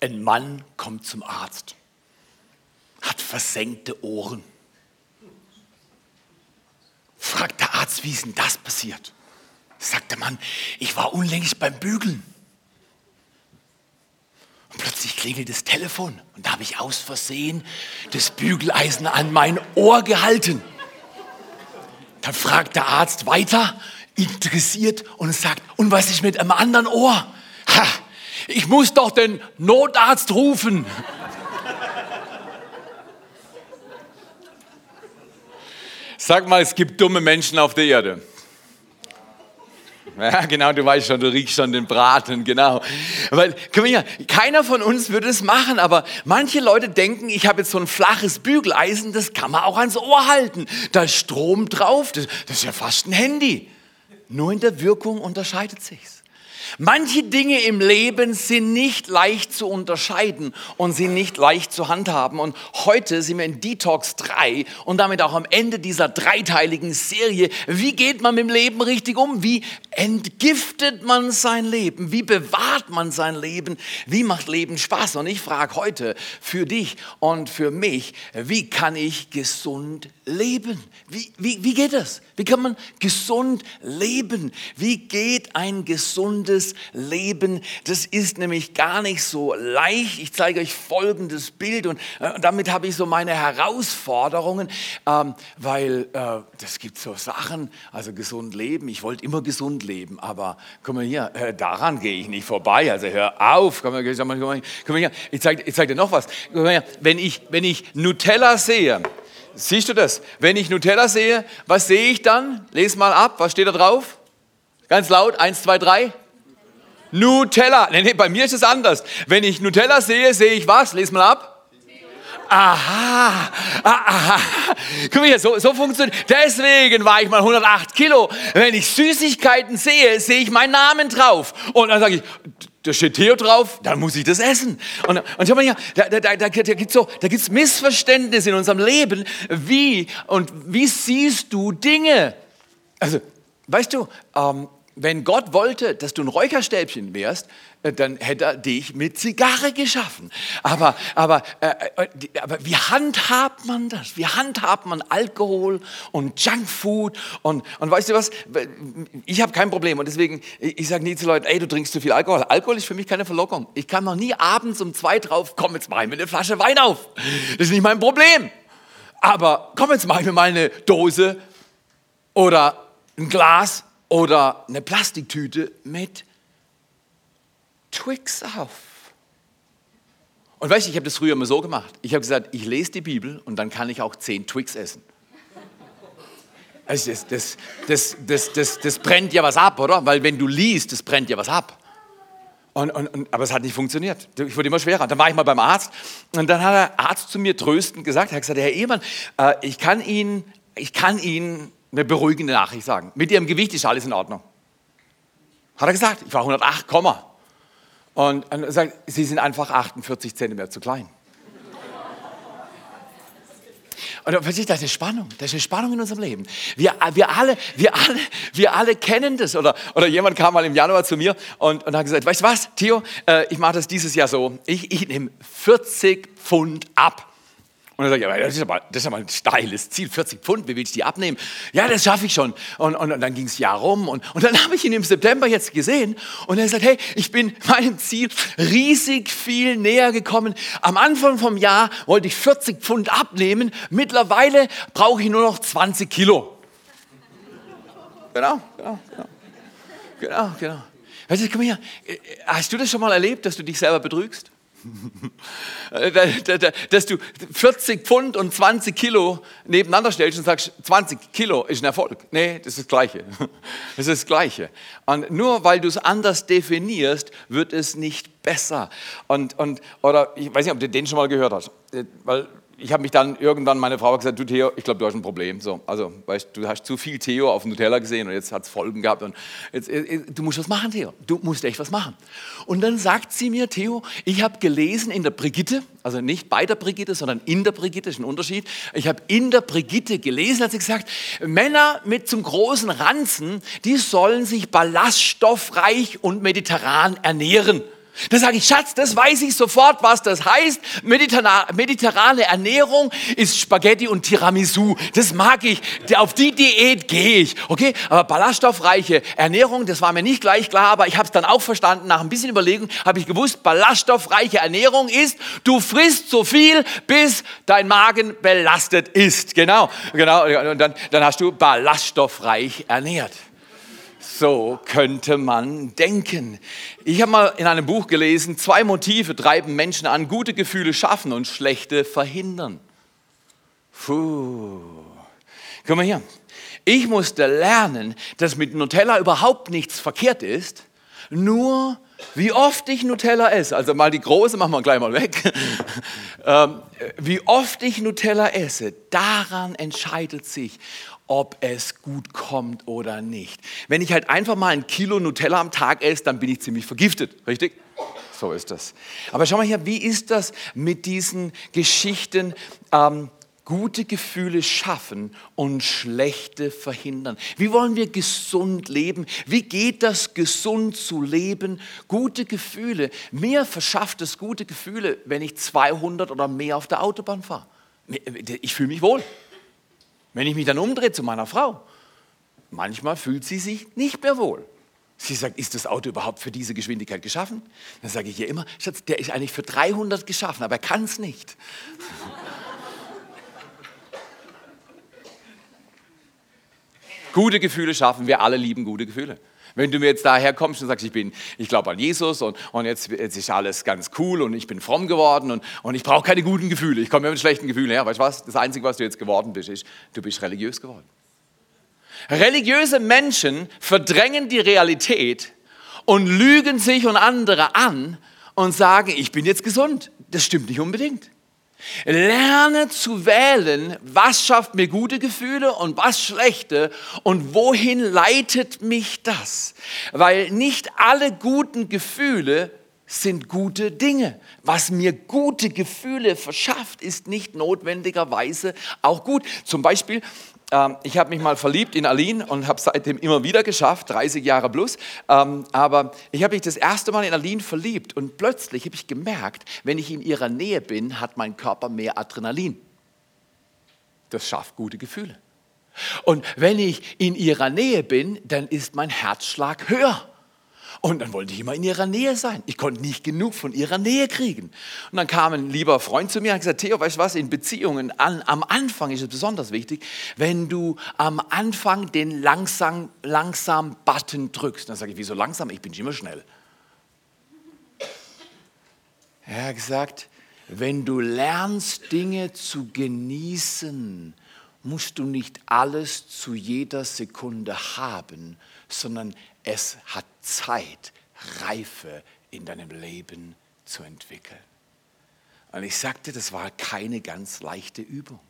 Ein Mann kommt zum Arzt, hat versenkte Ohren. Fragt der Arzt, wie ist denn das passiert? Sagt der Mann, ich war unlängst beim Bügeln. Und plötzlich klingelt das Telefon und da habe ich aus Versehen das Bügeleisen an mein Ohr gehalten. Dann fragt der Arzt weiter, interessiert und sagt, und was ist mit einem anderen Ohr? Ha, ich muss doch den Notarzt rufen. Sag mal, es gibt dumme Menschen auf der Erde. Ja, genau, du weißt schon, du riechst schon den Braten, genau. Weil, komm her, keiner von uns würde es machen, aber manche Leute denken, ich habe jetzt so ein flaches Bügeleisen, das kann man auch ans Ohr halten. Da ist Strom drauf, das, das ist ja fast ein Handy. Nur in der Wirkung unterscheidet sich's. Manche Dinge im Leben sind nicht leicht zu unterscheiden und sind nicht leicht zu handhaben. Und heute sind wir in Detox 3 und damit auch am Ende dieser dreiteiligen Serie. Wie geht man mit dem Leben richtig um? Wie entgiftet man sein Leben? Wie bewahrt man sein Leben? Wie macht Leben Spaß? Und ich frage heute für dich und für mich, wie kann ich gesund leben? Wie, wie, wie geht das? Wie kann man gesund leben? Wie geht ein gesundes Leben? Das ist nämlich gar nicht so leicht. Ich zeige euch folgendes Bild und äh, damit habe ich so meine Herausforderungen, ähm, weil äh, das gibt so Sachen, also gesund leben. Ich wollte immer gesund leben, aber komm mal hier, äh, daran gehe ich nicht vorbei. Also hör auf, komm mal, komm mal, komm mal hier. Ich zeige zeig dir noch was. Hier. Wenn ich, wenn ich Nutella sehe, Siehst du das? Wenn ich Nutella sehe, was sehe ich dann? Lies mal ab, was steht da drauf? Ganz laut, eins, zwei, drei. Nutella. Nee, nee, bei mir ist es anders. Wenn ich Nutella sehe, sehe ich was? Lies mal ab. Aha, aha. Guck mal hier, so, so funktioniert. Deswegen war ich mal 108 Kilo. Wenn ich Süßigkeiten sehe, sehe ich meinen Namen drauf. Und dann sage ich, da steht Theo drauf, dann muss ich das essen. Und, und schau mal hier, da, da, da, da gibt es so, da gibt's Missverständnisse in unserem Leben. Wie und wie siehst du Dinge? Also, weißt du, ähm, wenn Gott wollte, dass du ein Räucherstäbchen wärst, äh, dann hätte er dich mit Zigarre geschaffen. Aber, aber, äh, äh aber wie handhabt man das? Wie handhabt man Alkohol und Junkfood? Und, und weißt du was? Ich habe kein Problem. Und deswegen, ich sage nie zu Leuten, ey, du trinkst zu viel Alkohol. Alkohol ist für mich keine Verlockung. Ich kann noch nie abends um zwei drauf, komm, jetzt mach ich mir eine Flasche Wein auf. Das ist nicht mein Problem. Aber komm, jetzt mach ich mir mal eine Dose oder ein Glas oder eine Plastiktüte mit Twix auf. Und weißt du, ich habe das früher immer so gemacht. Ich habe gesagt, ich lese die Bibel und dann kann ich auch zehn Twix essen. Also das, das, das, das, brennt ja was ab, oder? Weil wenn du liest, das brennt ja was ab. Und, und, und, aber es hat nicht funktioniert. Ich wurde immer schwerer. Dann war ich mal beim Arzt und dann hat der Arzt zu mir tröstend gesagt, er hat gesagt, Herr Ehemann, äh, ich kann Ihnen, ich kann Ihnen eine beruhigende Nachricht sagen. Mit Ihrem Gewicht ist alles in Ordnung. Hat er gesagt, ich war 108, und, er sagt, Sie sind einfach 48 Zentimeter zu klein. Und plötzlich, das ist Spannung, das ist eine Spannung in unserem Leben. Wir, wir, alle, wir, alle, wir alle kennen das. Oder, oder jemand kam mal im Januar zu mir und, und hat gesagt, weißt du was, Theo, äh, ich mache das dieses Jahr so, ich, ich nehme 40 Pfund ab. Und dann sage ich, das ist, aber, das ist aber ein steiles Ziel, 40 Pfund, wie willst du die abnehmen? Ja, das schaffe ich schon. Und, und, und dann ging es Jahr rum und, und dann habe ich ihn im September jetzt gesehen und er sagt, hey, ich bin meinem Ziel riesig viel näher gekommen. Am Anfang vom Jahr wollte ich 40 Pfund abnehmen, mittlerweile brauche ich nur noch 20 Kilo. Genau, genau, genau. Genau, genau. Weißt du, komm her, hast du das schon mal erlebt, dass du dich selber betrügst? Dass du 40 Pfund und 20 Kilo nebeneinander stellst und sagst, 20 Kilo ist ein Erfolg. Nee, das ist das Gleiche. Das ist das Gleiche. Und nur weil du es anders definierst, wird es nicht besser. Und, und, oder ich weiß nicht, ob du den schon mal gehört hast. Weil ich habe mich dann irgendwann, meine Frau hat gesagt, du Theo, ich glaube, du hast ein Problem. So, also, weißt, du hast zu viel Theo auf dem Nutella gesehen und jetzt hat es Folgen gehabt. Und jetzt, äh, äh, du musst was machen, Theo. Du musst echt was machen. Und dann sagt sie mir, Theo, ich habe gelesen in der Brigitte, also nicht bei der Brigitte, sondern in der Brigitte, ist ein Unterschied. Ich habe in der Brigitte gelesen, hat sie gesagt, Männer mit zum großen Ranzen, die sollen sich ballaststoffreich und mediterran ernähren. Da sage ich, Schatz, das weiß ich sofort, was das heißt. Mediterrane Ernährung ist Spaghetti und Tiramisu. Das mag ich. Auf die Diät gehe ich. Okay? Aber ballaststoffreiche Ernährung, das war mir nicht gleich klar, aber ich habe es dann auch verstanden. Nach ein bisschen Überlegung habe ich gewusst, ballaststoffreiche Ernährung ist, du frisst so viel, bis dein Magen belastet ist. Genau, genau. Und dann, dann hast du ballaststoffreich ernährt. So könnte man denken. Ich habe mal in einem Buch gelesen, zwei Motive treiben Menschen an, gute Gefühle schaffen und schlechte verhindern. Puh. Guck mal hier. Ich musste lernen, dass mit Nutella überhaupt nichts verkehrt ist, nur wie oft ich Nutella esse, also mal die große machen wir gleich mal weg, ähm, wie oft ich Nutella esse, daran entscheidet sich, ob es gut kommt oder nicht. Wenn ich halt einfach mal ein Kilo Nutella am Tag esse, dann bin ich ziemlich vergiftet, richtig? So ist das. Aber schau mal hier, wie ist das mit diesen Geschichten? Ähm, gute Gefühle schaffen und schlechte verhindern. Wie wollen wir gesund leben? Wie geht das gesund zu leben? Gute Gefühle. Mir verschafft es gute Gefühle, wenn ich 200 oder mehr auf der Autobahn fahre. Ich fühle mich wohl. Wenn ich mich dann umdrehe zu meiner Frau, manchmal fühlt sie sich nicht mehr wohl. Sie sagt, ist das Auto überhaupt für diese Geschwindigkeit geschaffen? Dann sage ich ihr immer, Schatz, der ist eigentlich für 300 geschaffen, aber er kann es nicht. gute Gefühle schaffen, wir alle lieben gute Gefühle. Wenn du mir jetzt daher kommst und sagst, ich, ich glaube an Jesus und, und jetzt, jetzt, ist alles ganz cool und ich bin fromm geworden und, und ich brauche keine guten Gefühle, ich komme mit schlechten Gefühlen her. Weißt du was? Das Einzige, was du jetzt geworden bist, ist, du bist religiös geworden. Religiöse Menschen verdrängen die Realität und lügen sich und andere an und sagen, ich bin jetzt gesund. Das stimmt nicht unbedingt. Lerne zu wählen, was schafft mir gute Gefühle und was schlechte und wohin leitet mich das. Weil nicht alle guten Gefühle sind gute Dinge. Was mir gute Gefühle verschafft, ist nicht notwendigerweise auch gut. Zum Beispiel ähm, ich habe mich mal verliebt in Aline und habe seitdem immer wieder geschafft, 30 Jahre plus. Ähm, aber ich habe mich das erste Mal in Aline verliebt und plötzlich habe ich gemerkt, wenn ich in ihrer Nähe bin, hat mein Körper mehr Adrenalin. Das schafft gute Gefühle. Und wenn ich in ihrer Nähe bin, dann ist mein Herzschlag höher. Und dann wollte ich immer in ihrer Nähe sein. Ich konnte nicht genug von ihrer Nähe kriegen. Und dann kam ein lieber Freund zu mir und hat gesagt, Theo, weißt du was, in Beziehungen an, am Anfang ist es besonders wichtig, wenn du am Anfang den langsam, langsam Button drückst. Dann sage ich, wieso langsam? Ich bin immer schnell. Er hat gesagt, wenn du lernst, Dinge zu genießen, musst du nicht alles zu jeder Sekunde haben, sondern es hat Zeit, Reife in deinem Leben zu entwickeln. Und ich sagte, das war keine ganz leichte Übung.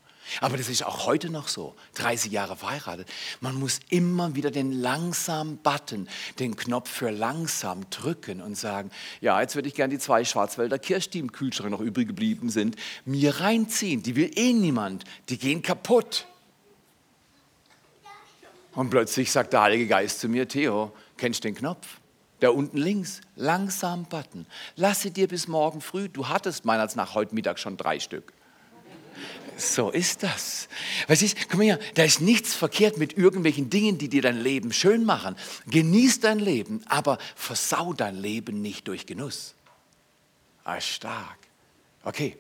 Aber das ist auch heute noch so, 30 Jahre verheiratet. Man muss immer wieder den langsamen Button, den Knopf für langsam drücken und sagen, ja, jetzt würde ich gerne die zwei Schwarzwälder Kirsch, die im Kühlschrank noch übrig geblieben sind, mir reinziehen. Die will eh niemand, die gehen kaputt. Und plötzlich sagt der Heilige Geist zu mir, Theo, kennst du den Knopf? Der unten links, langsam Button. Lasse dir bis morgen früh, du hattest meiner nach heute Mittag schon drei Stück. So ist das. Was ist, guck mal hier, da ist nichts verkehrt mit irgendwelchen Dingen, die dir dein Leben schön machen. Genieß dein Leben, aber versau dein Leben nicht durch Genuss. Ah, stark. Okay.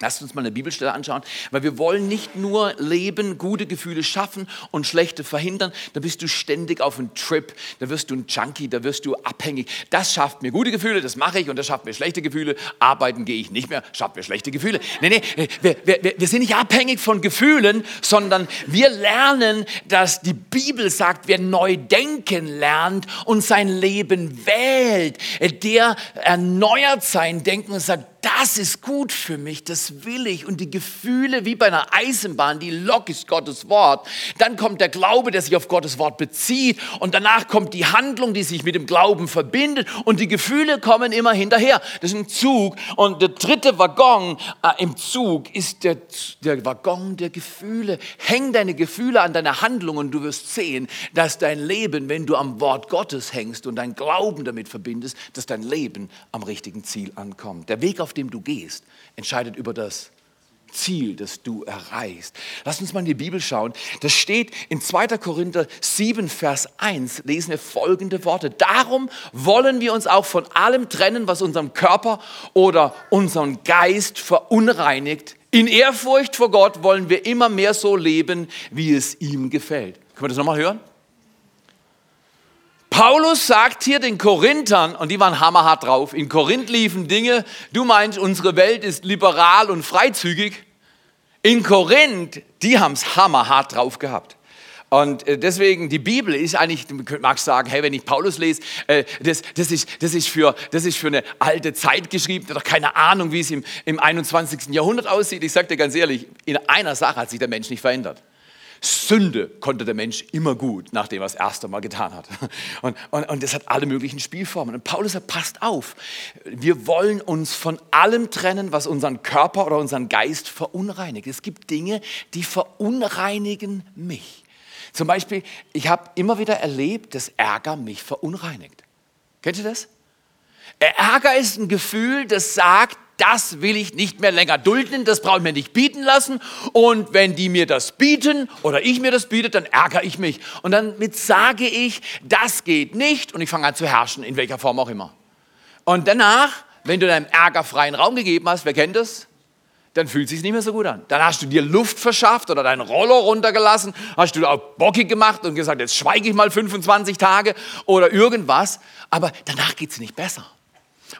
Lasst uns mal eine Bibelstelle anschauen, weil wir wollen nicht nur leben, gute Gefühle schaffen und schlechte verhindern. Da bist du ständig auf einem Trip, da wirst du ein Junkie, da wirst du abhängig. Das schafft mir gute Gefühle, das mache ich und das schafft mir schlechte Gefühle. Arbeiten gehe ich nicht mehr, schafft mir schlechte Gefühle. Nee, nee, wir, wir, wir sind nicht abhängig von Gefühlen, sondern wir lernen, dass die Bibel sagt, wer neu denken lernt und sein Leben wählt, der erneuert sein Denken und sagt, das ist gut für mich, das will ich. Und die Gefühle wie bei einer Eisenbahn, die Lok ist Gottes Wort. Dann kommt der Glaube, der sich auf Gottes Wort bezieht. Und danach kommt die Handlung, die sich mit dem Glauben verbindet. Und die Gefühle kommen immer hinterher. Das ist ein Zug. Und der dritte Waggon äh, im Zug ist der, der Waggon der Gefühle. Häng deine Gefühle an deine Handlung und du wirst sehen, dass dein Leben, wenn du am Wort Gottes hängst und dein Glauben damit verbindest, dass dein Leben am richtigen Ziel ankommt. Der Weg, auf dem du gehst, entscheidet über das Ziel, das du erreichst. Lass uns mal in die Bibel schauen. Das steht in 2. Korinther 7, Vers 1, lesen wir folgende Worte. Darum wollen wir uns auch von allem trennen, was unserem Körper oder unseren Geist verunreinigt. In Ehrfurcht vor Gott wollen wir immer mehr so leben, wie es ihm gefällt. Können wir das nochmal hören? Paulus sagt hier den Korinthern, und die waren hammerhart drauf, in Korinth liefen Dinge, du meinst, unsere Welt ist liberal und freizügig. In Korinth, die haben es hammerhart drauf gehabt. Und äh, deswegen, die Bibel ist eigentlich, du magst sagen, hey, wenn ich Paulus lese, äh, das, das, ist, das, ist für, das ist für eine alte Zeit geschrieben, doch keine Ahnung, wie es im, im 21. Jahrhundert aussieht. Ich sage dir ganz ehrlich, in einer Sache hat sich der Mensch nicht verändert. Sünde konnte der Mensch immer gut, nachdem er das erste Mal getan hat. Und, und, und das hat alle möglichen Spielformen. Und Paulus sagt, passt auf, wir wollen uns von allem trennen, was unseren Körper oder unseren Geist verunreinigt. Es gibt Dinge, die verunreinigen mich. Zum Beispiel, ich habe immer wieder erlebt, dass Ärger mich verunreinigt. Kennt ihr das? Ärger ist ein Gefühl, das sagt, das will ich nicht mehr länger dulden, das brauche ich mir nicht bieten lassen. Und wenn die mir das bieten oder ich mir das biete, dann ärgere ich mich. Und dann mit sage ich, das geht nicht und ich fange an zu herrschen, in welcher Form auch immer. Und danach, wenn du deinem Ärger freien Raum gegeben hast, wer kennt das? Dann fühlt es sich nicht mehr so gut an. Dann hast du dir Luft verschafft oder deinen Roller runtergelassen, hast du auch bockig gemacht und gesagt, jetzt schweige ich mal 25 Tage oder irgendwas. Aber danach geht es nicht besser.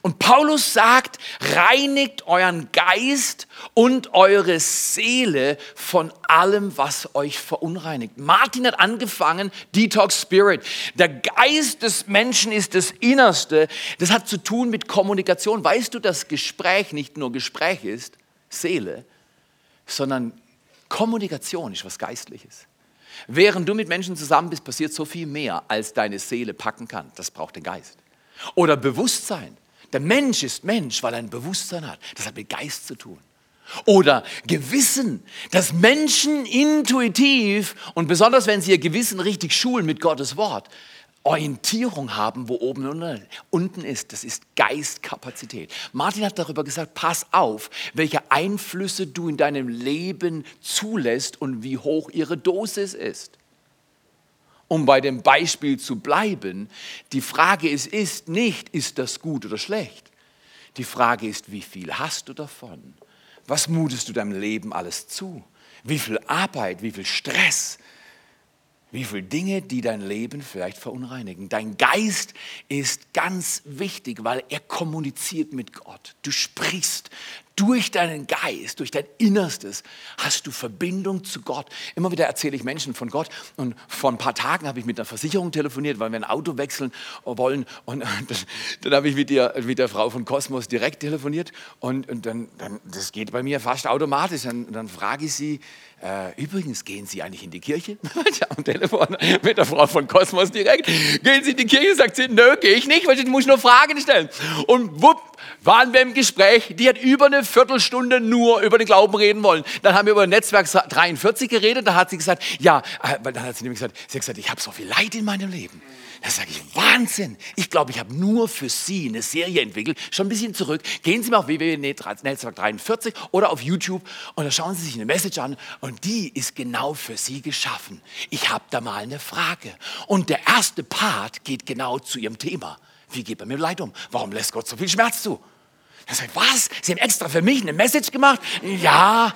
Und Paulus sagt, reinigt euren Geist und eure Seele von allem, was euch verunreinigt. Martin hat angefangen, Detox Spirit. Der Geist des Menschen ist das Innerste. Das hat zu tun mit Kommunikation. Weißt du, dass Gespräch nicht nur Gespräch ist, Seele, sondern Kommunikation ist was Geistliches. Während du mit Menschen zusammen bist, passiert so viel mehr, als deine Seele packen kann. Das braucht den Geist. Oder Bewusstsein. Der Mensch ist Mensch, weil er ein Bewusstsein hat. Das hat mit Geist zu tun. Oder Gewissen, dass Menschen intuitiv und besonders wenn sie ihr Gewissen richtig schulen mit Gottes Wort, Orientierung haben, wo oben und unten ist. Das ist Geistkapazität. Martin hat darüber gesagt, pass auf, welche Einflüsse du in deinem Leben zulässt und wie hoch ihre Dosis ist um bei dem Beispiel zu bleiben, die Frage ist, ist nicht, ist das gut oder schlecht? Die Frage ist, wie viel hast du davon? Was mutest du deinem Leben alles zu? Wie viel Arbeit, wie viel Stress, wie viele Dinge, die dein Leben vielleicht verunreinigen. Dein Geist ist ganz wichtig, weil er kommuniziert mit Gott. Du sprichst, durch deinen Geist, durch dein Innerstes hast du Verbindung zu Gott. Immer wieder erzähle ich Menschen von Gott und vor ein paar Tagen habe ich mit einer Versicherung telefoniert, weil wir ein Auto wechseln wollen und dann, dann habe ich mit der, mit der Frau von Kosmos direkt telefoniert und, und dann, dann, das geht bei mir fast automatisch. Und dann frage ich sie, äh, übrigens, gehen Sie eigentlich in die Kirche? Am Telefon mit der Frau von Kosmos direkt. Gehen Sie in die Kirche? Sagt sie, nö, gehe ich nicht, weil ich muss nur Fragen stellen. Und wupp, waren wir im Gespräch. Die hat über eine Viertelstunde nur über den Glauben reden wollen. Dann haben wir über Netzwerk 43 geredet. Da hat sie gesagt, ja, äh, dann hat sie nämlich gesagt, sie hat gesagt, ich habe so viel Leid in meinem Leben. Da sage ich, Wahnsinn. Ich glaube, ich habe nur für Sie eine Serie entwickelt. Schon ein bisschen zurück. Gehen Sie mal auf www.netzwerk 43 oder auf YouTube und da schauen Sie sich eine Message an und die ist genau für Sie geschaffen. Ich habe da mal eine Frage. Und der erste Part geht genau zu Ihrem Thema. Wie geht man mit Leid um? Warum lässt Gott so viel Schmerz zu? Er sagt, was? Sie haben extra für mich eine Message gemacht? Ja.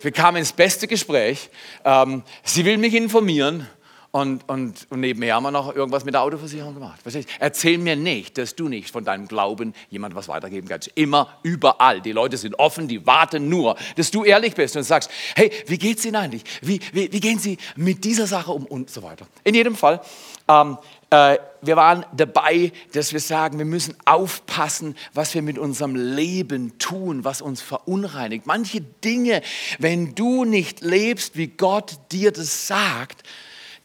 Wir kamen ins beste Gespräch. Ähm, sie will mich informieren und, und, und nebenher haben wir noch irgendwas mit der Autoversicherung gemacht. Erzähl mir nicht, dass du nicht von deinem Glauben jemand was weitergeben kannst. Immer, überall. Die Leute sind offen, die warten nur, dass du ehrlich bist und sagst, hey, wie geht's Ihnen eigentlich? Wie, wie, wie gehen Sie mit dieser Sache um und so weiter. In jedem Fall, ähm, äh, wir waren dabei, dass wir sagen, wir müssen aufpassen, was wir mit unserem Leben tun, was uns verunreinigt. Manche Dinge, wenn du nicht lebst, wie Gott dir das sagt,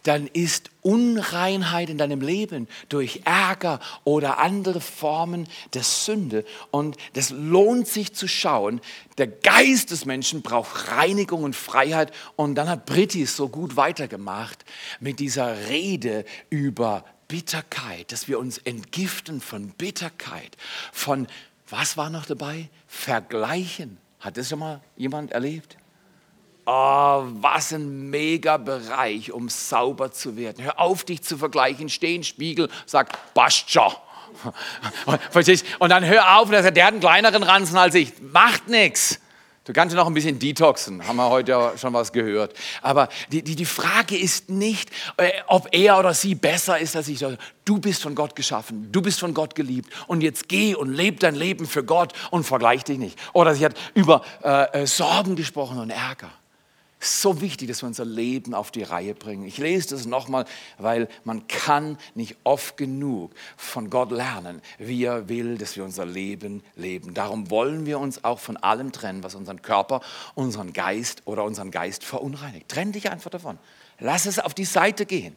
dann ist Unreinheit in deinem Leben durch Ärger oder andere Formen der Sünde. Und das lohnt sich zu schauen. Der Geist des Menschen braucht Reinigung und Freiheit. Und dann hat Britti so gut weitergemacht mit dieser Rede über Bitterkeit, dass wir uns entgiften von Bitterkeit, von, was war noch dabei? Vergleichen. Hat das schon mal jemand erlebt? Oh, was ein mega Bereich, um sauber zu werden. Hör auf, dich zu vergleichen. Steh in Spiegel, sag, passt schon. Und dann hör auf, der hat einen kleineren Ranzen als ich. Macht nichts. Du kannst noch ein bisschen detoxen, haben wir heute ja schon was gehört. Aber die, die, die Frage ist nicht, äh, ob er oder sie besser ist als ich. Du bist von Gott geschaffen, du bist von Gott geliebt. Und jetzt geh und leb dein Leben für Gott und vergleich dich nicht. Oder sie hat über äh, äh Sorgen gesprochen und Ärger so wichtig, dass wir unser Leben auf die Reihe bringen. Ich lese das nochmal, weil man kann nicht oft genug von Gott lernen, wie er will, dass wir unser Leben leben. Darum wollen wir uns auch von allem trennen, was unseren Körper, unseren Geist oder unseren Geist verunreinigt. Trenn dich einfach davon. Lass es auf die Seite gehen.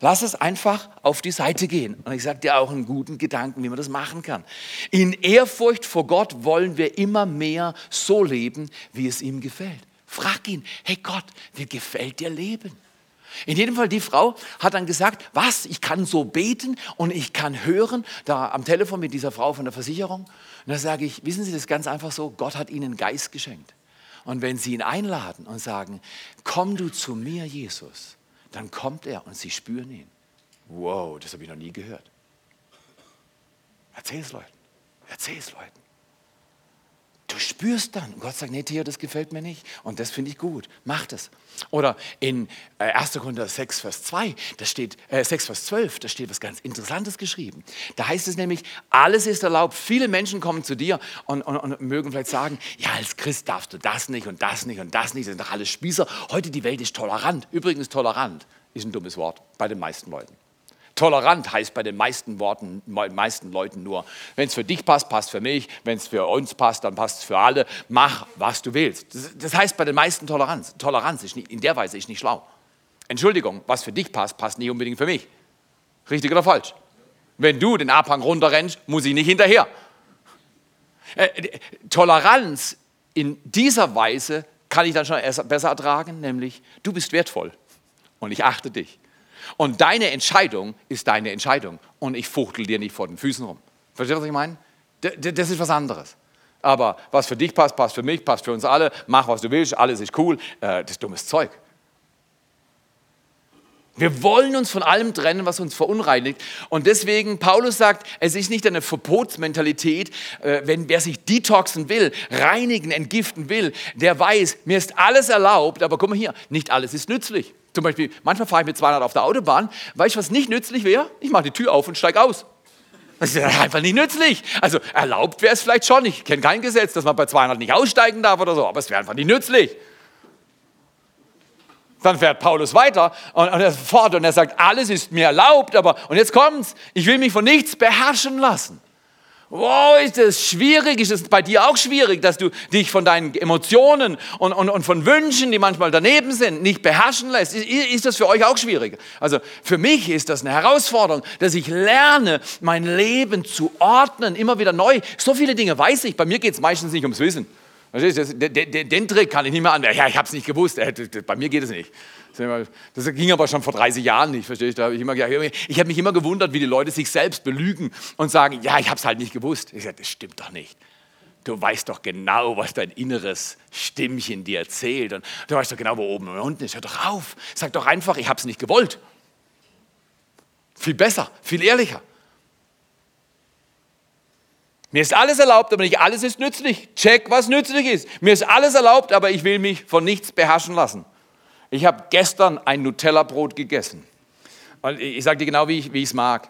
Lass es einfach auf die Seite gehen. Und ich sage dir auch einen guten Gedanken, wie man das machen kann. In Ehrfurcht vor Gott wollen wir immer mehr so leben, wie es ihm gefällt. Frag ihn, hey Gott, wie gefällt dir Leben? In jedem Fall, die Frau hat dann gesagt, was, ich kann so beten und ich kann hören, da am Telefon mit dieser Frau von der Versicherung. Und da sage ich, wissen Sie das ganz einfach so, Gott hat Ihnen Geist geschenkt. Und wenn Sie ihn einladen und sagen, komm du zu mir, Jesus, dann kommt er und Sie spüren ihn. Wow, das habe ich noch nie gehört. Erzähl es Leuten. Erzähl es Leuten. Du spürst dann, Gott sagt, nee, Theo, das gefällt mir nicht und das finde ich gut, mach das. Oder in 1. Äh, Korinther 6, Vers 2, da steht, äh, 6, Vers 12, da steht was ganz Interessantes geschrieben. Da heißt es nämlich, alles ist erlaubt. Viele Menschen kommen zu dir und, und, und mögen vielleicht sagen, ja, als Christ darfst du das nicht und das nicht und das nicht, das sind doch alles Spießer. Heute die Welt ist tolerant. Übrigens, tolerant ist ein dummes Wort bei den meisten Leuten. Tolerant heißt bei den meisten Worten, meisten Leuten nur, wenn es für dich passt, passt für mich, wenn es für uns passt, dann passt es für alle. Mach, was du willst. Das, heißt bei den meisten Toleranz. Toleranz ist nicht, in der Weise ist nicht schlau. Entschuldigung, was für dich passt, passt nicht unbedingt für mich. Richtig oder falsch? Wenn du den Abhang runterrennst, muss ich nicht hinterher. Äh, Toleranz in dieser Weise kann ich dann schon besser ertragen, nämlich du bist wertvoll und ich achte dich. Und deine Entscheidung ist deine Entscheidung. Und ich fuchtel dir nicht vor den Füßen rum. Verstehst du, was ich meine? Das ist was anderes. Aber was für dich passt, passt für mich, passt für uns alle. Mach, was du willst, alles ist cool. Äh, das ist dummes Zeug. Wir wollen uns von allem trennen, was uns verunreinigt. Und deswegen, Paulus sagt, es ist nicht eine Verbotsmentalität, äh, wenn wer sich detoxen will, reinigen, entgiften will, der weiß, mir ist alles erlaubt, aber guck mal hier, nicht alles ist nützlich. Zum Beispiel, manchmal fahre ich mit 200 auf der Autobahn. Weißt du, was nicht nützlich wäre? Ich mache die Tür auf und steige aus. Das ist einfach nicht nützlich. Also erlaubt wäre es vielleicht schon. Ich kenne kein Gesetz, dass man bei 200 nicht aussteigen darf oder so, aber es wäre einfach nicht nützlich. Dann fährt Paulus weiter und, und er fort und er sagt, alles ist mir erlaubt, aber, und jetzt kommt's, ich will mich von nichts beherrschen lassen. Wow, ist das schwierig? Ist es bei dir auch schwierig, dass du dich von deinen Emotionen und, und, und von Wünschen, die manchmal daneben sind, nicht beherrschen lässt? Ist, ist das für euch auch schwierig? Also für mich ist das eine Herausforderung, dass ich lerne, mein Leben zu ordnen, immer wieder neu. So viele Dinge weiß ich. Bei mir geht es meistens nicht ums Wissen. Den Trick kann ich nicht mehr an. Ja, ich habe es nicht gewusst. Bei mir geht es nicht. Das ging aber schon vor 30 Jahren nicht, verstehst du? Hab ich ich habe mich immer gewundert, wie die Leute sich selbst belügen und sagen, ja, ich habe es halt nicht gewusst. Ich sage, das stimmt doch nicht. Du weißt doch genau, was dein inneres Stimmchen dir erzählt. Und du weißt doch genau, wo oben und unten ist. Hör doch auf. Sag doch einfach, ich habe es nicht gewollt. Viel besser, viel ehrlicher. Mir ist alles erlaubt, aber nicht alles ist nützlich. Check, was nützlich ist. Mir ist alles erlaubt, aber ich will mich von nichts beherrschen lassen. Ich habe gestern ein Nutella-Brot gegessen. Und ich sage dir genau, wie ich es mag.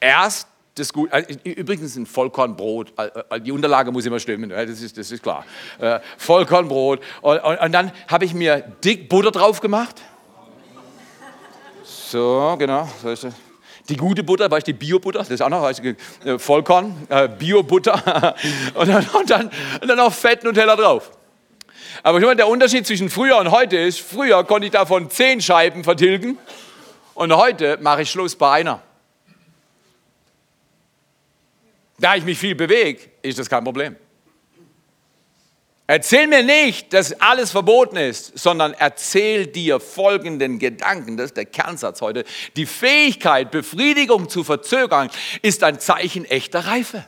Erst das gut, äh, übrigens ein Vollkornbrot, äh, äh, die Unterlage muss immer stimmen, das ist, das ist klar. Vollkornbrot. Und, und, und dann habe ich mir dick Butter drauf gemacht. So, genau. Die gute Butter, weißt du, die Bio-Butter, das ist auch noch weißt du, Vollkorn, Bio-Butter und, und, dann, und dann noch Fett Nutella drauf. Aber ich meine, der Unterschied zwischen früher und heute ist, früher konnte ich davon zehn Scheiben vertilgen und heute mache ich Schluss bei einer. Da ich mich viel bewege, ist das kein Problem. Erzähl mir nicht, dass alles verboten ist, sondern erzähl dir folgenden Gedanken. Das ist der Kernsatz heute. Die Fähigkeit, Befriedigung zu verzögern, ist ein Zeichen echter Reife.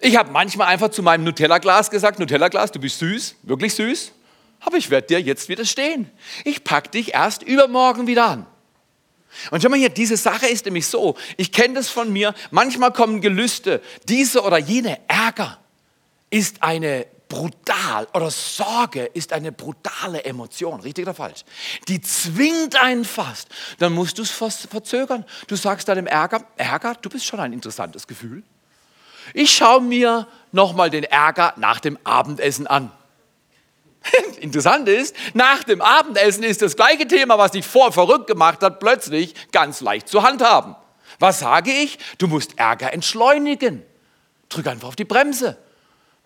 Ich habe manchmal einfach zu meinem Nutella-Glas gesagt, Nutella-Glas, du bist süß, wirklich süß, aber ich werde dir jetzt widerstehen. Ich packe dich erst übermorgen wieder an. Und schau mal hier, diese Sache ist nämlich so, ich kenne das von mir, manchmal kommen Gelüste, diese oder jene Ärger ist eine brutal oder Sorge ist eine brutale Emotion, richtig oder falsch? Die zwingt einen fast. Dann musst du es verzögern. Du sagst deinem Ärger, Ärger, du bist schon ein interessantes Gefühl. Ich schaue mir nochmal den Ärger nach dem Abendessen an. Interessant ist, nach dem Abendessen ist das gleiche Thema, was dich vor verrückt gemacht hat, plötzlich ganz leicht zu handhaben. Was sage ich? Du musst Ärger entschleunigen. Drück einfach auf die Bremse.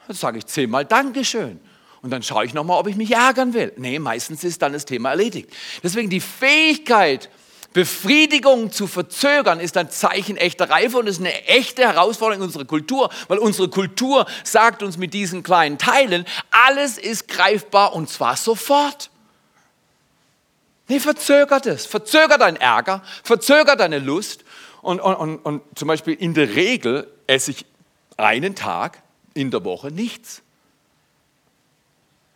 Dann sage ich zehnmal Dankeschön. Und dann schaue ich nochmal, ob ich mich ärgern will. Nee, meistens ist dann das Thema erledigt. Deswegen die Fähigkeit, Befriedigung zu verzögern, ist ein Zeichen echter Reife und ist eine echte Herausforderung in unserer Kultur, weil unsere Kultur sagt uns mit diesen kleinen Teilen, alles ist greifbar und zwar sofort. Nee, verzögert es. Verzögert deinen Ärger, verzögert deine Lust. Und, und, und, und zum Beispiel in der Regel esse ich einen Tag in der Woche nichts.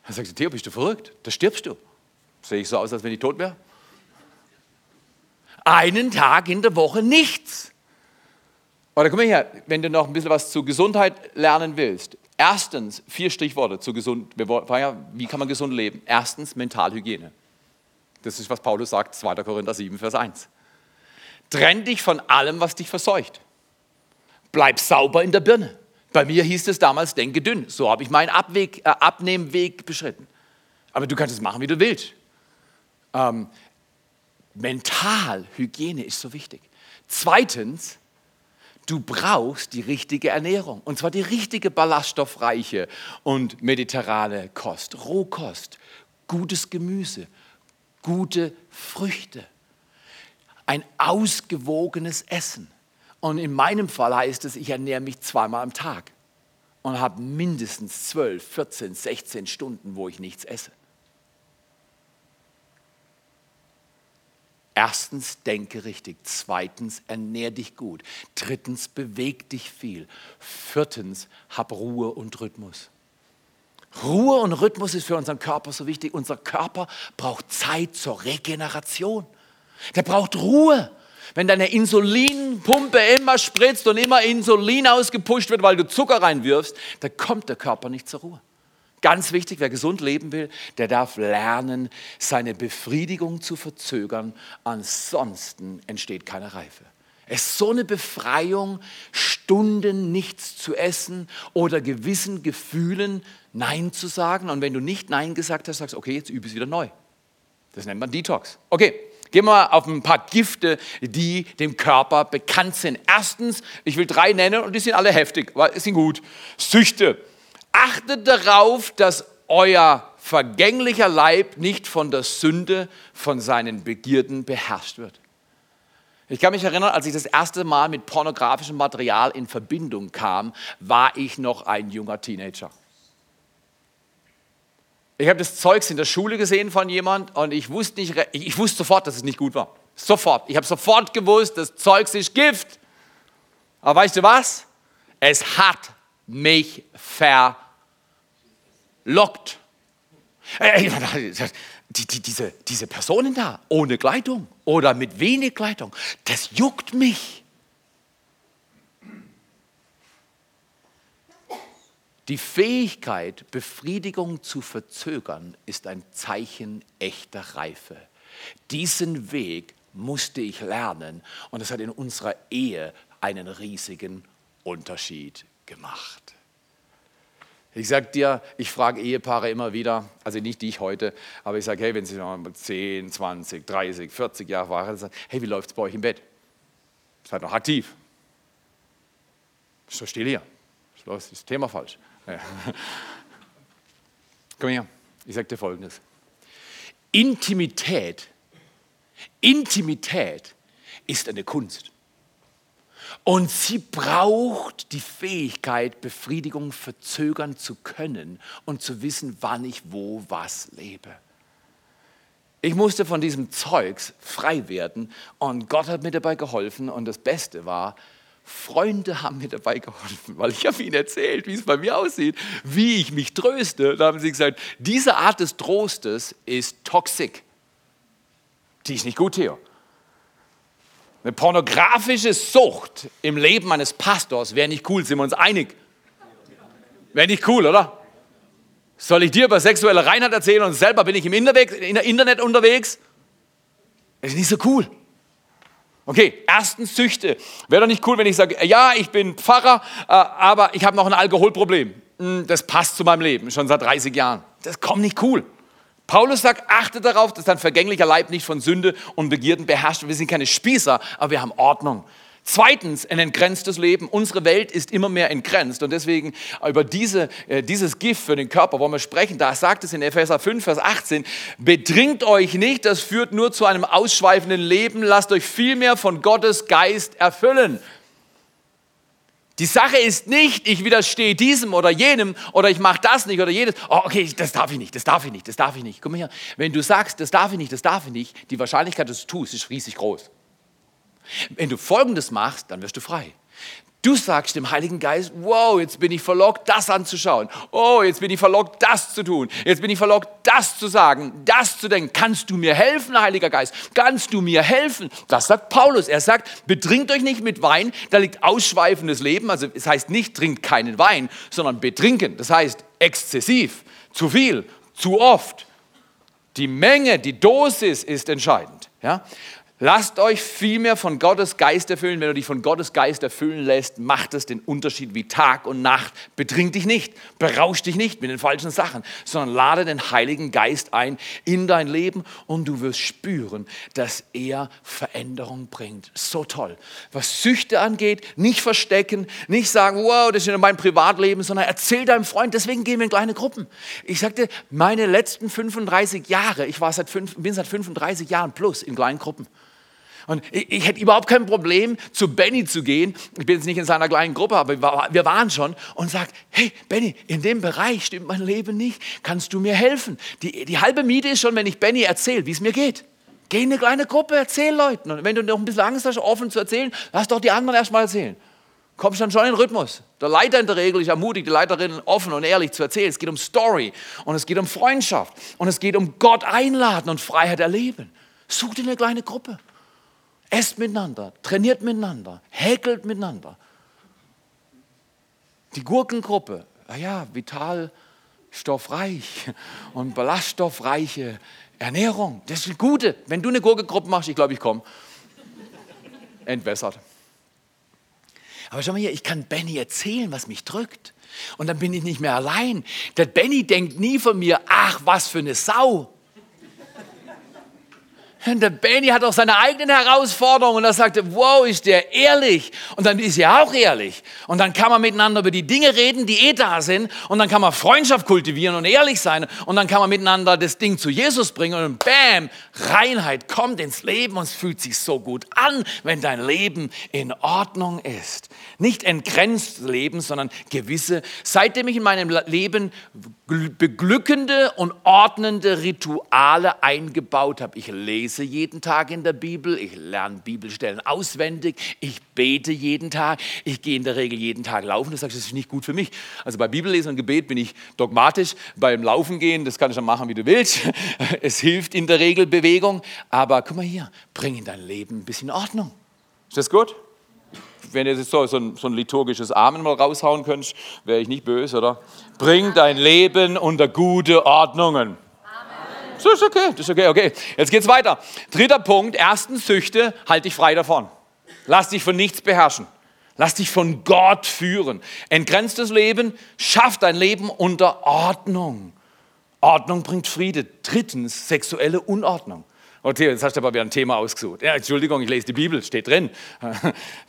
Dann sagt sie, Theo, bist du verrückt? Da stirbst du. Sehe ich so aus, als wenn ich tot wäre? Einen Tag in der Woche nichts. Oder komm mal her, wenn du noch ein bisschen was zur Gesundheit lernen willst. Erstens, vier Stichworte zu gesund. Wie kann man gesund leben? Erstens, Mentalhygiene. Das ist, was Paulus sagt, 2. Korinther 7, Vers 1. Trenn dich von allem, was dich verseucht. Bleib sauber in der Birne. Bei mir hieß es damals, denke dünn. So habe ich meinen Abweg, äh, Abnehmweg beschritten. Aber du kannst es machen, wie du willst. Ähm, Mentalhygiene ist so wichtig. Zweitens, du brauchst die richtige Ernährung. Und zwar die richtige ballaststoffreiche und mediterrane Kost. Rohkost, gutes Gemüse, gute Früchte. Ein ausgewogenes Essen. Und in meinem Fall heißt es, ich ernähre mich zweimal am Tag und habe mindestens 12, 14, 16 Stunden, wo ich nichts esse. Erstens, denke richtig. Zweitens, ernähr dich gut. Drittens, beweg dich viel. Viertens, hab Ruhe und Rhythmus. Ruhe und Rhythmus ist für unseren Körper so wichtig. Unser Körper braucht Zeit zur Regeneration. Der braucht Ruhe. Wenn deine Insulinpumpe immer spritzt und immer Insulin ausgepusht wird, weil du Zucker reinwirfst, dann kommt der Körper nicht zur Ruhe. Ganz wichtig, wer gesund leben will, der darf lernen, seine Befriedigung zu verzögern. Ansonsten entsteht keine Reife. Es ist so eine Befreiung, Stunden nichts zu essen oder gewissen Gefühlen Nein zu sagen. Und wenn du nicht Nein gesagt hast, sagst du, okay, jetzt übe es wieder neu. Das nennt man Detox. Okay, Gehen wir auf ein paar Gifte, die dem Körper bekannt sind. Erstens, ich will drei nennen und die sind alle heftig, aber sind gut. Süchte. Achtet darauf, dass euer vergänglicher Leib nicht von der Sünde, von seinen Begierden beherrscht wird. Ich kann mich erinnern, als ich das erste Mal mit pornografischem Material in Verbindung kam, war ich noch ein junger Teenager. Ich habe das Zeugs in der Schule gesehen von jemand und ich wusste, nicht, ich wusste sofort, dass es nicht gut war. Sofort. Ich habe sofort gewusst, das Zeugs ist Gift. Aber weißt du was? Es hat mich verlockt. Äh, die, die, diese, diese Personen da, ohne Kleidung oder mit wenig Kleidung, das juckt mich. Die Fähigkeit, Befriedigung zu verzögern, ist ein Zeichen echter Reife. Diesen Weg musste ich lernen und es hat in unserer Ehe einen riesigen Unterschied gemacht. Ich sage dir, ich frage Ehepaare immer wieder, also nicht dich heute, aber ich sage, hey, wenn sie noch 10, 20, 30, 40 Jahre waren, hey, wie läuft es bei euch im Bett? Seid noch aktiv. So still hier. Los, ist das Thema falsch. Ja. Komm her, ich sage dir Folgendes. Intimität, Intimität ist eine Kunst. Und sie braucht die Fähigkeit, Befriedigung verzögern zu können und zu wissen, wann ich wo was lebe. Ich musste von diesem Zeugs frei werden und Gott hat mir dabei geholfen und das Beste war, Freunde haben mir dabei geholfen, weil ich habe ihnen erzählt, wie es bei mir aussieht, wie ich mich tröste. Da haben sie gesagt, diese Art des Trostes ist toxisch. Die ist nicht gut, Theo. Eine pornografische Sucht im Leben eines Pastors wäre nicht cool, sind wir uns einig? Wäre nicht cool, oder? Soll ich dir über sexuelle Reinheit erzählen und selber bin ich im Internet unterwegs? Das ist nicht so cool. Okay, erstens Süchte. Wäre doch nicht cool, wenn ich sage, ja, ich bin Pfarrer, äh, aber ich habe noch ein Alkoholproblem. Hm, das passt zu meinem Leben, schon seit 30 Jahren. Das kommt nicht cool. Paulus sagt, achte darauf, dass dein vergänglicher Leib nicht von Sünde und Begierden beherrscht wird. Wir sind keine Spießer, aber wir haben Ordnung. Zweitens, ein entgrenztes Leben. Unsere Welt ist immer mehr entgrenzt und deswegen über diese, äh, dieses Gift für den Körper wollen wir sprechen. Da sagt es in Epheser 5, Vers 18, bedringt euch nicht, das führt nur zu einem ausschweifenden Leben, lasst euch vielmehr von Gottes Geist erfüllen. Die Sache ist nicht, ich widerstehe diesem oder jenem oder ich mache das nicht oder jenes. Oh, okay, das darf ich nicht, das darf ich nicht, das darf ich nicht. Guck mal hier, wenn du sagst, das darf ich nicht, das darf ich nicht, die Wahrscheinlichkeit, dass du es tust, ist riesig groß. Wenn du Folgendes machst, dann wirst du frei. Du sagst dem Heiligen Geist, wow, jetzt bin ich verlockt, das anzuschauen. Oh, jetzt bin ich verlockt, das zu tun. Jetzt bin ich verlockt, das zu sagen, das zu denken. Kannst du mir helfen, Heiliger Geist? Kannst du mir helfen? Das sagt Paulus. Er sagt, betrinkt euch nicht mit Wein, da liegt ausschweifendes Leben. Also es heißt nicht, trinkt keinen Wein, sondern betrinken. Das heißt exzessiv, zu viel, zu oft. Die Menge, die Dosis ist entscheidend. Ja? Lasst euch vielmehr von Gottes Geist erfüllen. Wenn du dich von Gottes Geist erfüllen lässt, macht es den Unterschied wie Tag und Nacht. Betrink dich nicht, berausch dich nicht mit den falschen Sachen, sondern lade den Heiligen Geist ein in dein Leben und du wirst spüren, dass er Veränderung bringt. So toll. Was Süchte angeht, nicht verstecken, nicht sagen, wow, das ist ja mein Privatleben, sondern erzähl deinem Freund. Deswegen gehen wir in kleine Gruppen. Ich sagte, meine letzten 35 Jahre, ich war seit, bin seit 35 Jahren plus in kleinen Gruppen. Und ich, ich, hätte überhaupt kein Problem, zu Benny zu gehen. Ich bin jetzt nicht in seiner kleinen Gruppe, aber wir waren schon. Und sagt, hey Benny, in dem Bereich stimmt mein Leben nicht. Kannst du mir helfen? Die, die halbe Miete ist schon, wenn ich Benny erzähle, wie es mir geht. Geh in eine kleine Gruppe, erzähl Leuten. Und wenn du noch ein bisschen Angst hast, offen zu erzählen, lass doch die anderen erst mal erzählen. Kommst dann schon in den Rhythmus. Der Leiter in der Regel, ich ermutige die Leiterin offen und ehrlich zu erzählen. Es geht um Story und es geht um Freundschaft und es geht um Gott einladen und Freiheit erleben. Such dir eine kleine Gruppe. Esst miteinander, trainiert miteinander, häkelt miteinander. Die Gurkengruppe, naja, vitalstoffreich und ballaststoffreiche Ernährung. Das ist gute. Wenn du eine Gurkengruppe machst, ich glaube, ich komme. Entwässert. Aber schau mal hier, ich kann Benny erzählen, was mich drückt. Und dann bin ich nicht mehr allein. Der Benny denkt nie von mir, ach, was für eine Sau. Und der Benny hat auch seine eigenen Herausforderungen und er sagte, wow, ist der ehrlich. Und dann ist er auch ehrlich. Und dann kann man miteinander über die Dinge reden, die eh da sind. Und dann kann man Freundschaft kultivieren und ehrlich sein. Und dann kann man miteinander das Ding zu Jesus bringen. Und bam, Reinheit kommt ins Leben und es fühlt sich so gut an, wenn dein Leben in Ordnung ist. Nicht entgrenzt leben, sondern gewisse, seitdem ich in meinem Leben beglückende und ordnende Rituale eingebaut habe. Ich lese jeden Tag in der Bibel, ich lerne Bibelstellen auswendig, ich bete jeden Tag, ich gehe in der Regel jeden Tag laufen. Du sagst, das ist nicht gut für mich. Also bei Bibellesen und Gebet bin ich dogmatisch. Beim Laufen gehen, das kannst du machen, wie du willst. Es hilft in der Regel Bewegung. Aber guck mal hier, bring in dein Leben ein bisschen Ordnung. Ist das gut? wenn du jetzt so, so, ein, so ein liturgisches Amen mal raushauen könntest, wäre ich nicht böse, oder? Bring dein Leben unter gute Ordnungen. Das ist okay, das ist okay, okay. Jetzt geht's weiter. Dritter Punkt, erstens Süchte, halt dich frei davon. Lass dich von nichts beherrschen. Lass dich von Gott führen. Entgrenztes Leben schafft dein Leben unter Ordnung. Ordnung bringt Friede. Drittens, sexuelle Unordnung. Oh Theo, jetzt hast du aber wieder ein Thema ausgesucht. Ja, Entschuldigung, ich lese die Bibel, steht drin.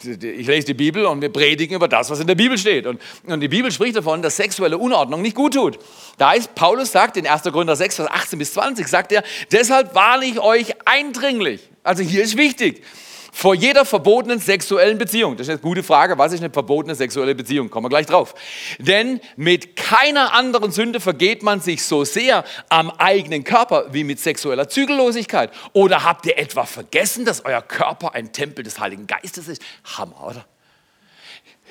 Ich lese die Bibel und wir predigen über das, was in der Bibel steht. Und, und die Bibel spricht davon, dass sexuelle Unordnung nicht gut tut. Da heißt, Paulus sagt in 1. Korinther 6, Vers 18 bis 20, sagt er, deshalb warne ich euch eindringlich. Also hier ist wichtig, vor jeder verbotenen sexuellen Beziehung. Das ist eine gute Frage. Was ist eine verbotene sexuelle Beziehung? Kommen wir gleich drauf. Denn mit keiner anderen Sünde vergeht man sich so sehr am eigenen Körper wie mit sexueller Zügellosigkeit. Oder habt ihr etwa vergessen, dass euer Körper ein Tempel des Heiligen Geistes ist? Hammer, oder?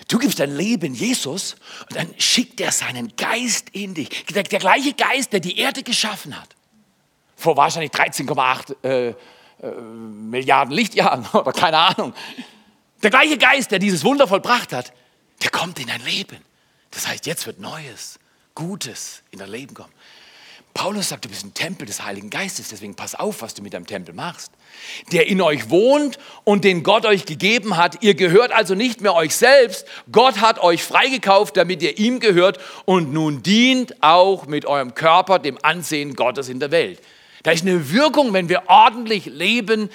Du gibst dein Leben Jesus und dann schickt er seinen Geist in dich. Der, der gleiche Geist, der die Erde geschaffen hat. Vor wahrscheinlich 13,8 äh, äh, Milliarden Lichtjahren oder keine Ahnung. Der gleiche Geist, der dieses Wunder vollbracht hat, der kommt in dein Leben. Das heißt, jetzt wird Neues, Gutes in dein Leben kommen. Paulus sagt, du bist ein Tempel des Heiligen Geistes, deswegen pass auf, was du mit deinem Tempel machst. Der in euch wohnt und den Gott euch gegeben hat. Ihr gehört also nicht mehr euch selbst. Gott hat euch freigekauft, damit ihr ihm gehört und nun dient auch mit eurem Körper dem Ansehen Gottes in der Welt. Da ist eine Wirkung, wenn wir ordentlich leben.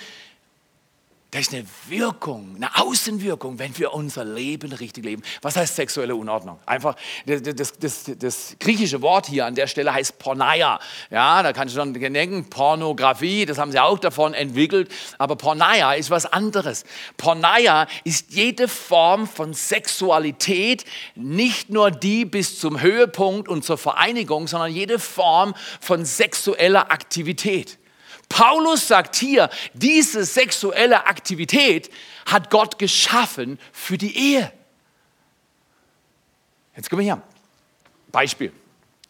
Da ist eine Wirkung, eine Außenwirkung, wenn wir unser Leben richtig leben. Was heißt sexuelle Unordnung? Einfach, das, das, das, das griechische Wort hier an der Stelle heißt Porneia. Ja, da kannst du schon denken, Pornografie, das haben sie auch davon entwickelt. Aber Porneia ist was anderes. Porneia ist jede Form von Sexualität, nicht nur die bis zum Höhepunkt und zur Vereinigung, sondern jede Form von sexueller Aktivität. Paulus sagt hier, diese sexuelle Aktivität hat Gott geschaffen für die Ehe. Jetzt kommen wir hier. Beispiel.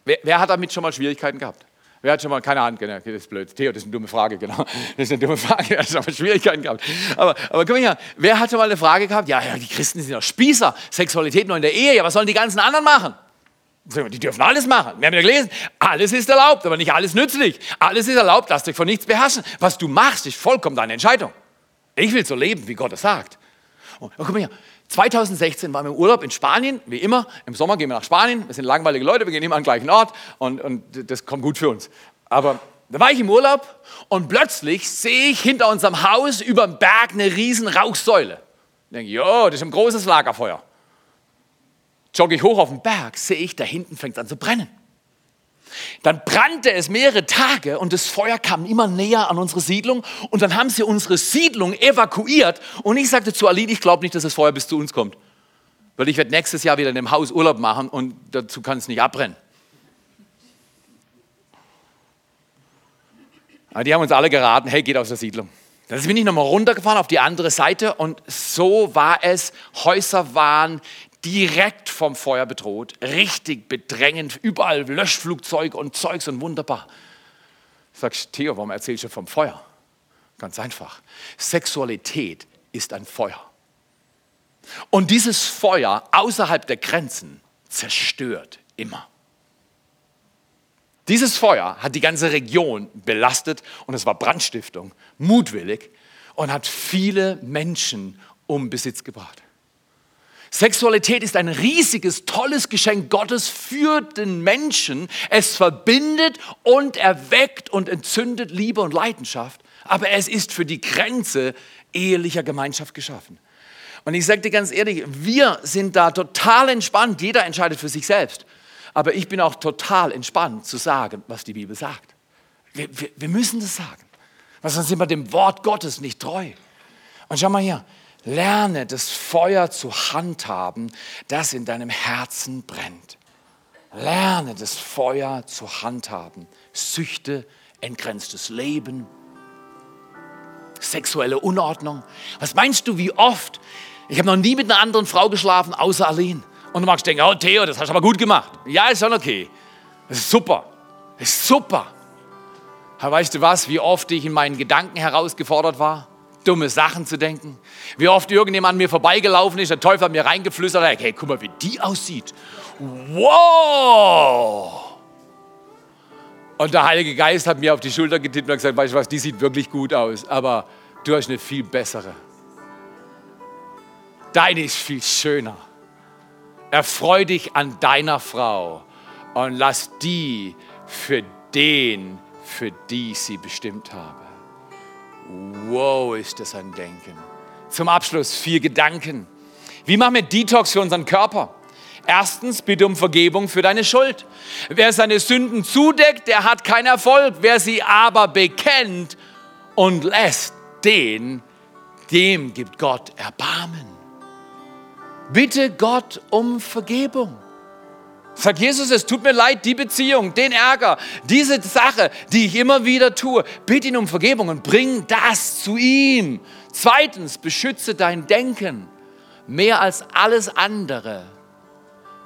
Wer, wer, hat damit schon mal Schwierigkeiten gehabt? Wer hat schon mal, keine Ahnung, genau, das ist blöd. Theo, das ist eine dumme Frage, genau. Das ist eine dumme Frage, hat schon mal Schwierigkeiten gehabt? Aber, aber komm her, wer hat schon mal eine Frage gehabt? Ja, ja, die Christen sind ja Spießer, Sexualität nur in der Ehe, ja, was sollen die ganzen anderen machen? Die dürfen alles machen. Wir haben ja gelesen, alles ist erlaubt, aber nicht alles nützlich. Alles ist erlaubt, lass dich von nichts beherrschen. Was du machst, ist vollkommen deine Entscheidung. Ich will so leben, wie Gott es sagt. Und, guck mal hier, 2016 waren wir im Urlaub in Spanien, wie immer. Im Sommer gehen wir nach Spanien. Wir sind langweilige Leute, wir gehen immer an den gleichen Ort und, und das kommt gut für uns. Aber da war ich im Urlaub und plötzlich sehe ich hinter unserem Haus über dem Berg eine riesen Rauchsäule. Ich denke, jo, das ist ein großes Lagerfeuer jogge ich hoch auf den Berg, sehe ich, da hinten fängt es an zu brennen. Dann brannte es mehrere Tage und das Feuer kam immer näher an unsere Siedlung und dann haben sie unsere Siedlung evakuiert und ich sagte zu Aline, ich glaube nicht, dass das Feuer bis zu uns kommt, weil ich werde nächstes Jahr wieder in dem Haus Urlaub machen und dazu kann es nicht abbrennen. Aber die haben uns alle geraten, hey, geht aus der Siedlung. Dann bin ich nochmal runtergefahren auf die andere Seite und so war es. Häuser waren direkt vom Feuer bedroht, richtig bedrängend, überall Löschflugzeuge und Zeugs und wunderbar. Sagst Theo, warum erzählst du vom Feuer? Ganz einfach. Sexualität ist ein Feuer. Und dieses Feuer außerhalb der Grenzen zerstört immer. Dieses Feuer hat die ganze Region belastet und es war Brandstiftung, mutwillig und hat viele Menschen um Besitz gebracht. Sexualität ist ein riesiges, tolles Geschenk Gottes für den Menschen. Es verbindet und erweckt und entzündet Liebe und Leidenschaft. Aber es ist für die Grenze ehelicher Gemeinschaft geschaffen. Und ich sage dir ganz ehrlich, wir sind da total entspannt. Jeder entscheidet für sich selbst. Aber ich bin auch total entspannt zu sagen, was die Bibel sagt. Wir, wir, wir müssen das sagen. Sonst sind wir dem Wort Gottes nicht treu. Und schau mal hier, Lerne das Feuer zu handhaben, das in deinem Herzen brennt. Lerne das Feuer zu handhaben. Süchte, entgrenztes Leben, sexuelle Unordnung. Was meinst du, wie oft? Ich habe noch nie mit einer anderen Frau geschlafen, außer Aline. Und du magst denken, oh Theo, das hast du aber gut gemacht. Ja, ist schon okay. Das ist super. Das ist super. Aber weißt du was, wie oft ich in meinen Gedanken herausgefordert war? Dumme Sachen zu denken. Wie oft irgendjemand an mir vorbeigelaufen ist, der Teufel hat mir reingeflüstert, hey, guck mal, wie die aussieht. Wow! Und der Heilige Geist hat mir auf die Schulter getippt und gesagt, weißt du was, die sieht wirklich gut aus, aber du hast eine viel bessere. Deine ist viel schöner. Erfreu dich an deiner Frau und lass die für den, für die sie bestimmt habe Wow, ist das ein Denken. Zum Abschluss vier Gedanken. Wie machen wir Detox für unseren Körper? Erstens, bitte um Vergebung für deine Schuld. Wer seine Sünden zudeckt, der hat keinen Erfolg. Wer sie aber bekennt und lässt, den, dem gibt Gott Erbarmen. Bitte Gott um Vergebung. Sag Jesus, es tut mir leid, die Beziehung, den Ärger, diese Sache, die ich immer wieder tue. Bitte ihn um Vergebung und bring das zu ihm. Zweitens, beschütze dein Denken. Mehr als alles andere,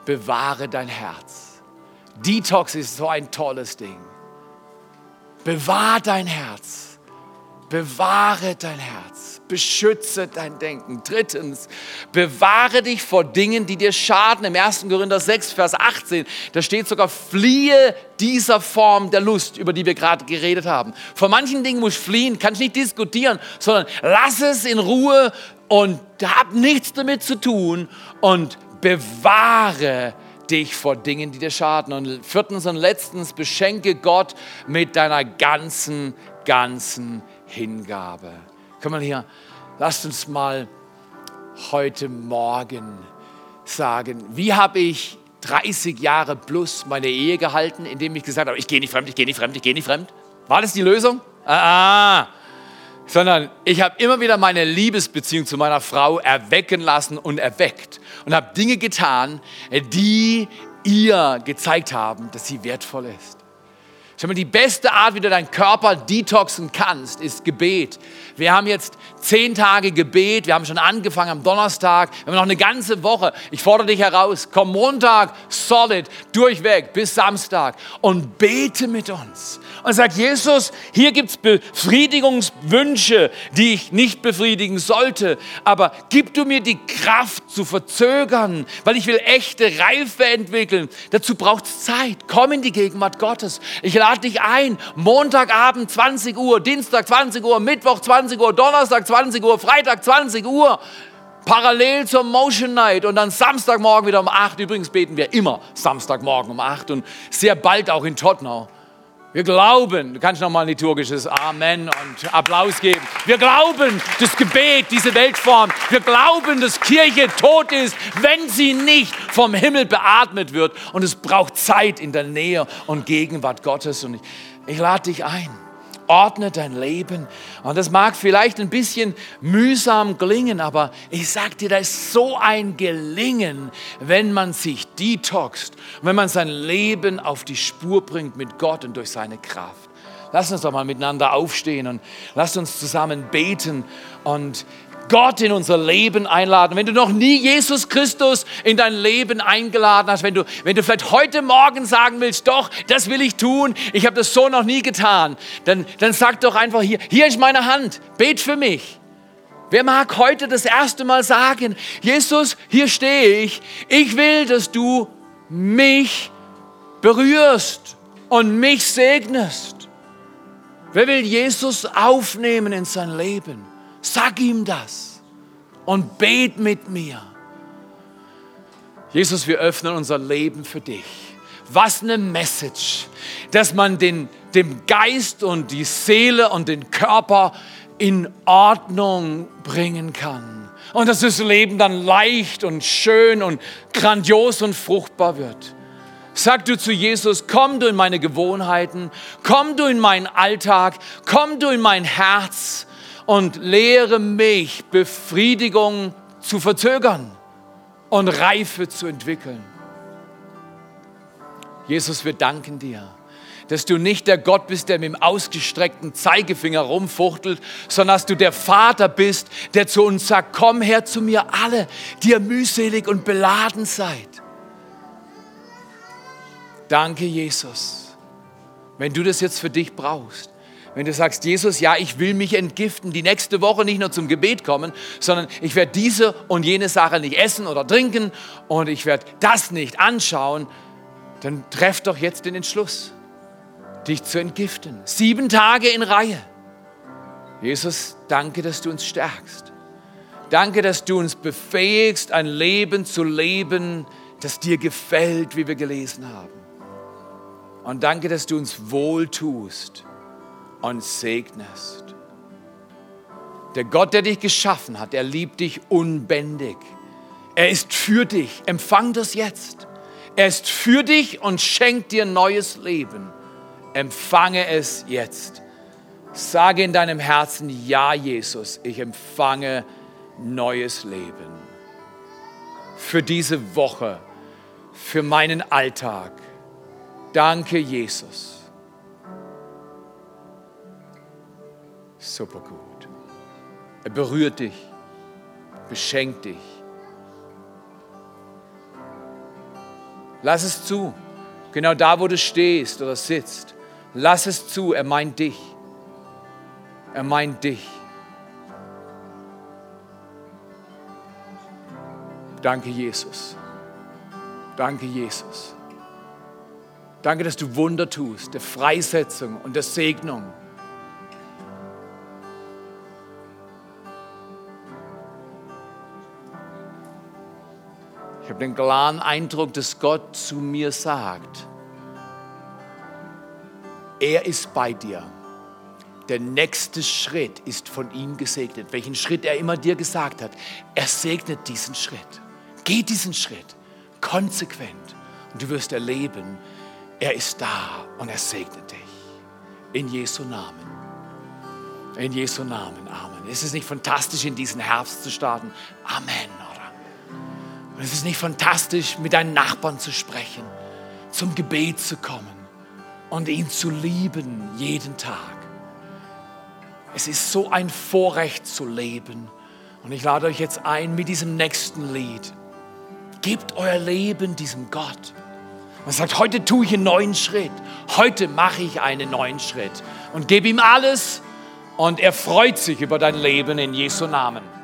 bewahre dein Herz. Detox ist so ein tolles Ding. Bewahre dein Herz. Bewahre dein Herz. Beschütze dein Denken. Drittens, bewahre dich vor Dingen, die dir schaden. Im 1. Korinther 6, Vers 18, da steht sogar, fliehe dieser Form der Lust, über die wir gerade geredet haben. Vor manchen Dingen musst du fliehen, kannst nicht diskutieren, sondern lass es in Ruhe und hab nichts damit zu tun und bewahre dich vor Dingen, die dir schaden. Und viertens und letztens, beschenke Gott mit deiner ganzen, ganzen Hingabe. Komm mal hier, lasst uns mal heute Morgen sagen, wie habe ich 30 Jahre plus meine Ehe gehalten, indem ich gesagt habe, ich gehe nicht fremd, ich gehe nicht fremd, ich gehe nicht fremd. War das die Lösung? Ah, ah. sondern ich habe immer wieder meine Liebesbeziehung zu meiner Frau erwecken lassen und erweckt und habe Dinge getan, die ihr gezeigt haben, dass sie wertvoll ist. Schau mal, die beste Art, wie du deinen Körper detoxen kannst, ist Gebet. Wir haben jetzt zehn Tage Gebet. Wir haben schon angefangen am Donnerstag. Wir haben noch eine ganze Woche. Ich fordere dich heraus. Komm Montag solid durchweg bis Samstag und bete mit uns. Und sag, Jesus, hier gibt es Befriedigungswünsche, die ich nicht befriedigen sollte. Aber gib du mir die Kraft zu verzögern, weil ich will echte Reife entwickeln. Dazu braucht es Zeit. Komm in die Gegenwart Gottes. Ich lade dich ein. Montagabend 20 Uhr, Dienstag 20 Uhr, Mittwoch 20 Uhr, Donnerstag 20 Uhr, Freitag 20 Uhr. Parallel zur Motion Night und dann Samstagmorgen wieder um 8. Übrigens beten wir immer Samstagmorgen um 8 und sehr bald auch in Tottenau. Wir glauben, du kannst nochmal ein liturgisches Amen und Applaus geben. Wir glauben, das Gebet, diese Weltform, wir glauben, dass Kirche tot ist, wenn sie nicht vom Himmel beatmet wird. Und es braucht Zeit in der Nähe und Gegenwart Gottes. Und ich, ich lade dich ein ordne dein Leben. Und das mag vielleicht ein bisschen mühsam klingen, aber ich sag dir, da ist so ein Gelingen, wenn man sich detoxt wenn man sein Leben auf die Spur bringt mit Gott und durch seine Kraft. Lass uns doch mal miteinander aufstehen und lass uns zusammen beten und Gott in unser Leben einladen. Wenn du noch nie Jesus Christus in dein Leben eingeladen hast, wenn du, wenn du vielleicht heute Morgen sagen willst, doch, das will ich tun, ich habe das so noch nie getan, dann, dann sag doch einfach hier, hier ist meine Hand, bet für mich. Wer mag heute das erste Mal sagen, Jesus, hier stehe ich, ich will, dass du mich berührst und mich segnest. Wer will Jesus aufnehmen in sein Leben? Sag ihm das und bet mit mir. Jesus, wir öffnen unser Leben für dich. Was eine Message, dass man den, dem Geist und die Seele und den Körper in Ordnung bringen kann. Und dass das Leben dann leicht und schön und grandios und fruchtbar wird. Sag du zu Jesus, komm du in meine Gewohnheiten, komm du in meinen Alltag, komm du in mein Herz und lehre mich, Befriedigung zu verzögern und Reife zu entwickeln. Jesus, wir danken dir, dass du nicht der Gott bist, der mit dem ausgestreckten Zeigefinger rumfuchtelt, sondern dass du der Vater bist, der zu uns sagt, komm her zu mir alle, die ihr mühselig und beladen seid. Danke, Jesus. Wenn du das jetzt für dich brauchst, wenn du sagst, Jesus, ja, ich will mich entgiften, die nächste Woche nicht nur zum Gebet kommen, sondern ich werde diese und jene Sache nicht essen oder trinken und ich werde das nicht anschauen, dann treff doch jetzt den Entschluss, dich zu entgiften. Sieben Tage in Reihe. Jesus, danke, dass du uns stärkst. Danke, dass du uns befähigst, ein Leben zu leben, das dir gefällt, wie wir gelesen haben. Und danke, dass du uns wohltust und segnest. Der Gott, der dich geschaffen hat, er liebt dich unbändig. Er ist für dich. Empfang das jetzt. Er ist für dich und schenkt dir neues Leben. Empfange es jetzt. Sage in deinem Herzen, ja Jesus, ich empfange neues Leben. Für diese Woche, für meinen Alltag. Danke Jesus. Super gut. Er berührt dich, beschenkt dich. Lass es zu, genau da, wo du stehst oder sitzt. Lass es zu, er meint dich. Er meint dich. Danke, Jesus. Danke, Jesus. Danke, dass du Wunder tust, der Freisetzung und der Segnung. Ich habe den klaren Eindruck, dass Gott zu mir sagt, er ist bei dir. Der nächste Schritt ist von ihm gesegnet. Welchen Schritt er immer dir gesagt hat, er segnet diesen Schritt. Geh diesen Schritt konsequent und du wirst erleben, er ist da und er segnet dich. In Jesu Namen. In Jesu Namen. Amen. Ist es nicht fantastisch, in diesen Herbst zu starten? Amen. Und es ist nicht fantastisch, mit deinen Nachbarn zu sprechen, zum Gebet zu kommen und ihn zu lieben jeden Tag. Es ist so ein Vorrecht zu leben. Und ich lade euch jetzt ein mit diesem nächsten Lied. Gebt euer Leben diesem Gott. Und sagt, heute tue ich einen neuen Schritt. Heute mache ich einen neuen Schritt. Und gebe ihm alles. Und er freut sich über dein Leben in Jesu Namen.